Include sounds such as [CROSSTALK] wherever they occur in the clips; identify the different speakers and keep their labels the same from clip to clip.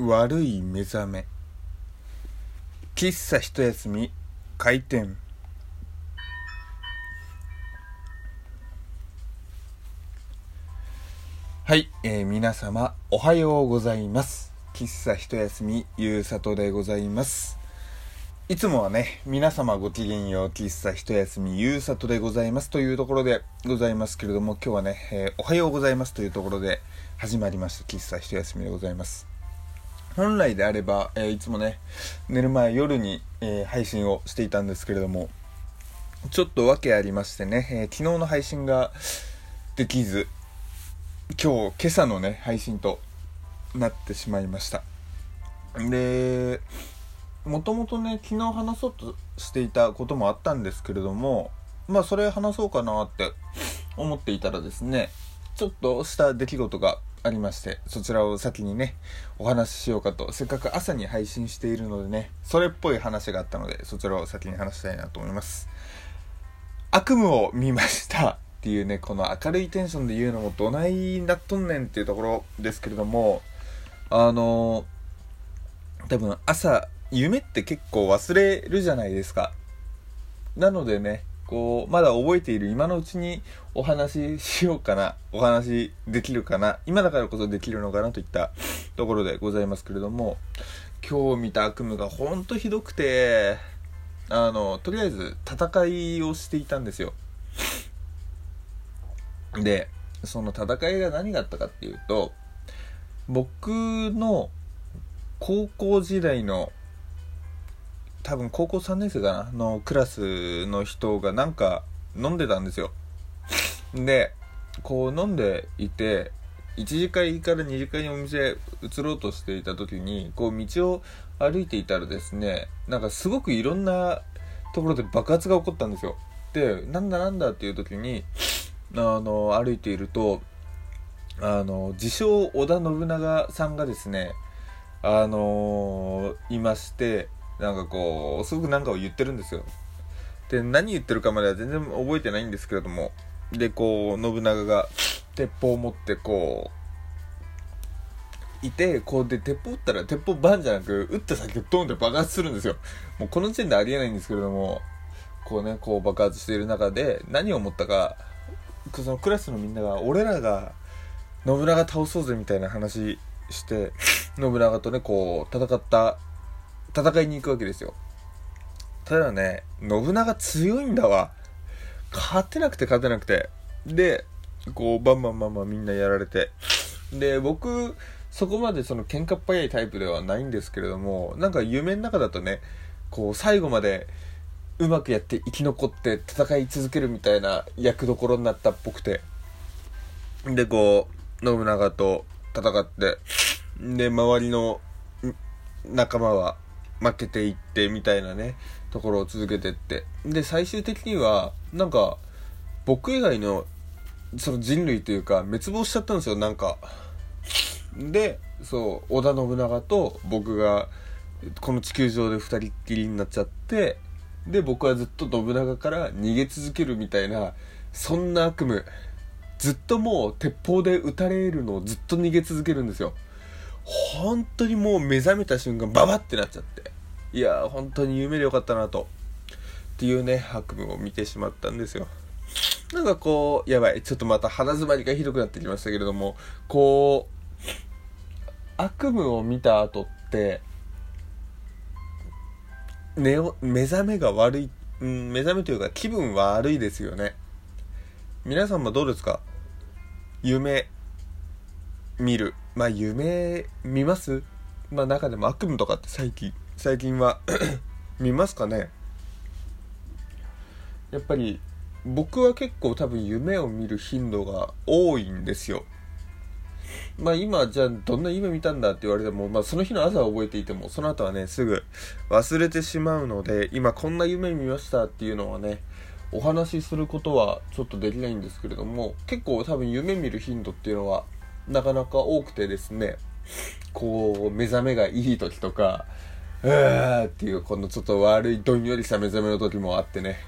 Speaker 1: 悪い目覚め。喫茶一休み。開店。はい、えー皆様おはようございます。喫茶一休みゆうさとでございます。いつもはね皆様ごきげんよう喫茶一休みゆうさとでございます。というところでございますけれども今日はね、えーおはようございますというところで始まりました。喫茶一休みでございます。本来であれば、えーいつもね寝る前夜に、えー配信をしていたんですけれどもちょっと訳ありましてね、えー昨日の配信ができず今日今朝のね配信となってしまいました。でもともとね昨日話そうとしていたこともあったんですけれどもまあそれ話そうかなって思っていたらですねちょっとした出来事がありましてそちらを先にねお話ししようかと。せっかく朝に配信しているのでねそれっぽい話があったのでそちらを先に話したいなと思います。悪夢を見ました [LAUGHS] っていうねこの明るいテンションで言うのもどないなっとんねんっていうところですけれどもあの多分朝夢って結構忘れるじゃないですか。なのでねこうまだ覚えている今のうちにお話ししようかなお話できるかな今だからこそできるのかなといったところでございますけれども今日見た悪夢がほんとひどくてあのとりあえず戦いをしていたんですよ。でその戦いが何があったかっていうと僕の高校時代の多分高校3年生かなのクラスの人がなんか飲んでたんですよ。でこう飲んでいて1次会から2次会にお店移ろうとしていた時にこう道を歩いていたらですねなんかすごくいろんなところで爆発が起こったんですよ。でなんだなんだっていう時にあの歩いているとあの自称織田信長さんがですねあのいましてなんかこうすごく何かを言ってるんですよ。で何言ってるかまでは全然覚えてないんですけれども。でこう信長が鉄砲を持ってこういてこうで鉄砲撃ったら鉄砲バンじゃなく撃った先をドンって爆発するんですよ。もうこの時点でありえないんですけれども。こうねこう爆発している中で何を思ったかそのクラスのみんなが俺らが信長倒そうぜみたいな話して信長とねこう戦った戦いに行くわけですよ。ただね信長強いんだわ。勝てなくて勝てなくて。でこうバンバンバンバンみんなやられて。で僕そこまでその喧嘩っ早いタイプではないんですけれどもなんか夢の中だとねこう最後までうまくやって生き残って戦い続けるみたいな役どころになったっぽくて。でこう信長と戦ってで周りの仲間は負けていってみたいなねところを続けてって。で最終的にはなんか僕以外のその人類というか滅亡しちゃったんですよなんか。でそう織田信長と僕がこの地球上で二人っきりになっちゃってで僕はずっと信長から逃げ続けるみたいなそんな悪夢。ずっともう鉄砲で撃たれるのをずっと逃げ続けるんですよ。本当にもう目覚めた瞬間ババってなっちゃって。いや本当に夢でよかったなと。っていうね悪夢を見てしまったんですよ。なんかこうやばいちょっとまた鼻詰まりがひどくなってきましたけれどもこう悪夢を見た後って寝目覚めが悪い、うん、目覚めというか気分悪いですよね。皆さんもどうですか？夢見る。まあ夢見ます？まあ中でも悪夢とかって最近。最近は [COUGHS] 見ますかね？やっぱり僕は結構多分夢を見る頻度が多いんですよ。まあ今じゃあどんな夢見たんだって言われても、まあその日の朝は覚えていても、その後はね、すぐ忘れてしまうので、今こんな夢見ましたっていうのはね、お話しすることはちょっとできないんですけれども、結構多分夢見る頻度っていうのはなかなか多くてですね、こう、目覚めがいい時とか、ーっていうこのちょっと悪いどんよりした目覚めの時もあってね、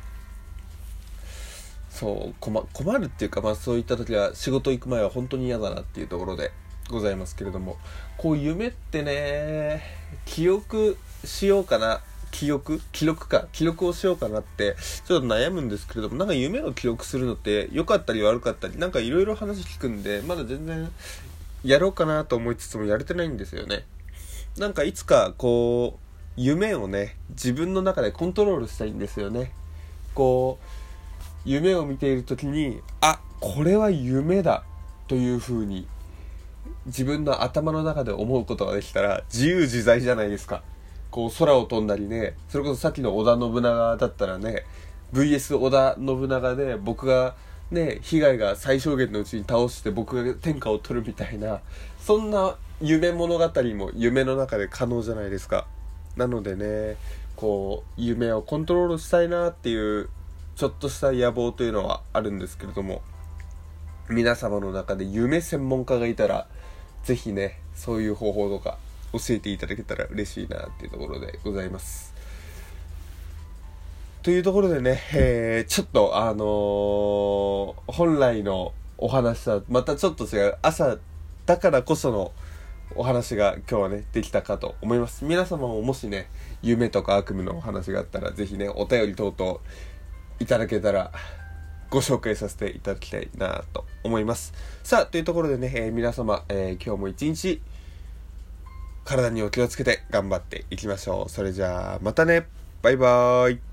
Speaker 1: そう困困るっていうか、まあ、そういった時は仕事行く前は本当に嫌だなっていうところでございますけれども。こう夢ってね記憶しようかな。記憶？記録か？記録をしようかなってちょっと悩むんですけれどもなんか夢を記録するのって良かったり悪かったりなんかいろいろ話聞くんでまだ全然やろうかなと思いつつもやれてないんですよね。なんかいつかこう夢をね自分の中でコントロールしたいんですよね。こう夢を見ている時にあこれは夢だというふうに自分の頭の中で思うことができたら自由自在じゃないですか。こう空を飛んだりねそれこそさっきの織田信長だったらね VS 織田信長で僕がね被害が最小限のうちに倒して僕が天下を取るみたいなそんな夢物語も夢の中で可能じゃないですかなのでねこう夢をコントロールしたいなっていうちょっとした野望というのはあるんですけれども皆様の中で夢専門家がいたら是非ねそういう方法とか教えていただけたら嬉しいなっていうところでございます。というところでね、えー、ちょっとあのー、本来のお話はまたちょっと違う朝だからこそのお話が今日はねできたかと思います皆様ももしね夢とか悪夢のお話があったら是非ねお便り等々いただけたらご紹介させていただきたいなと思います。さあ、というところでね、えー、皆様、えー、今日も一日、体にお気をつけて頑張っていきましょう。それじゃあ、またねバイバーイ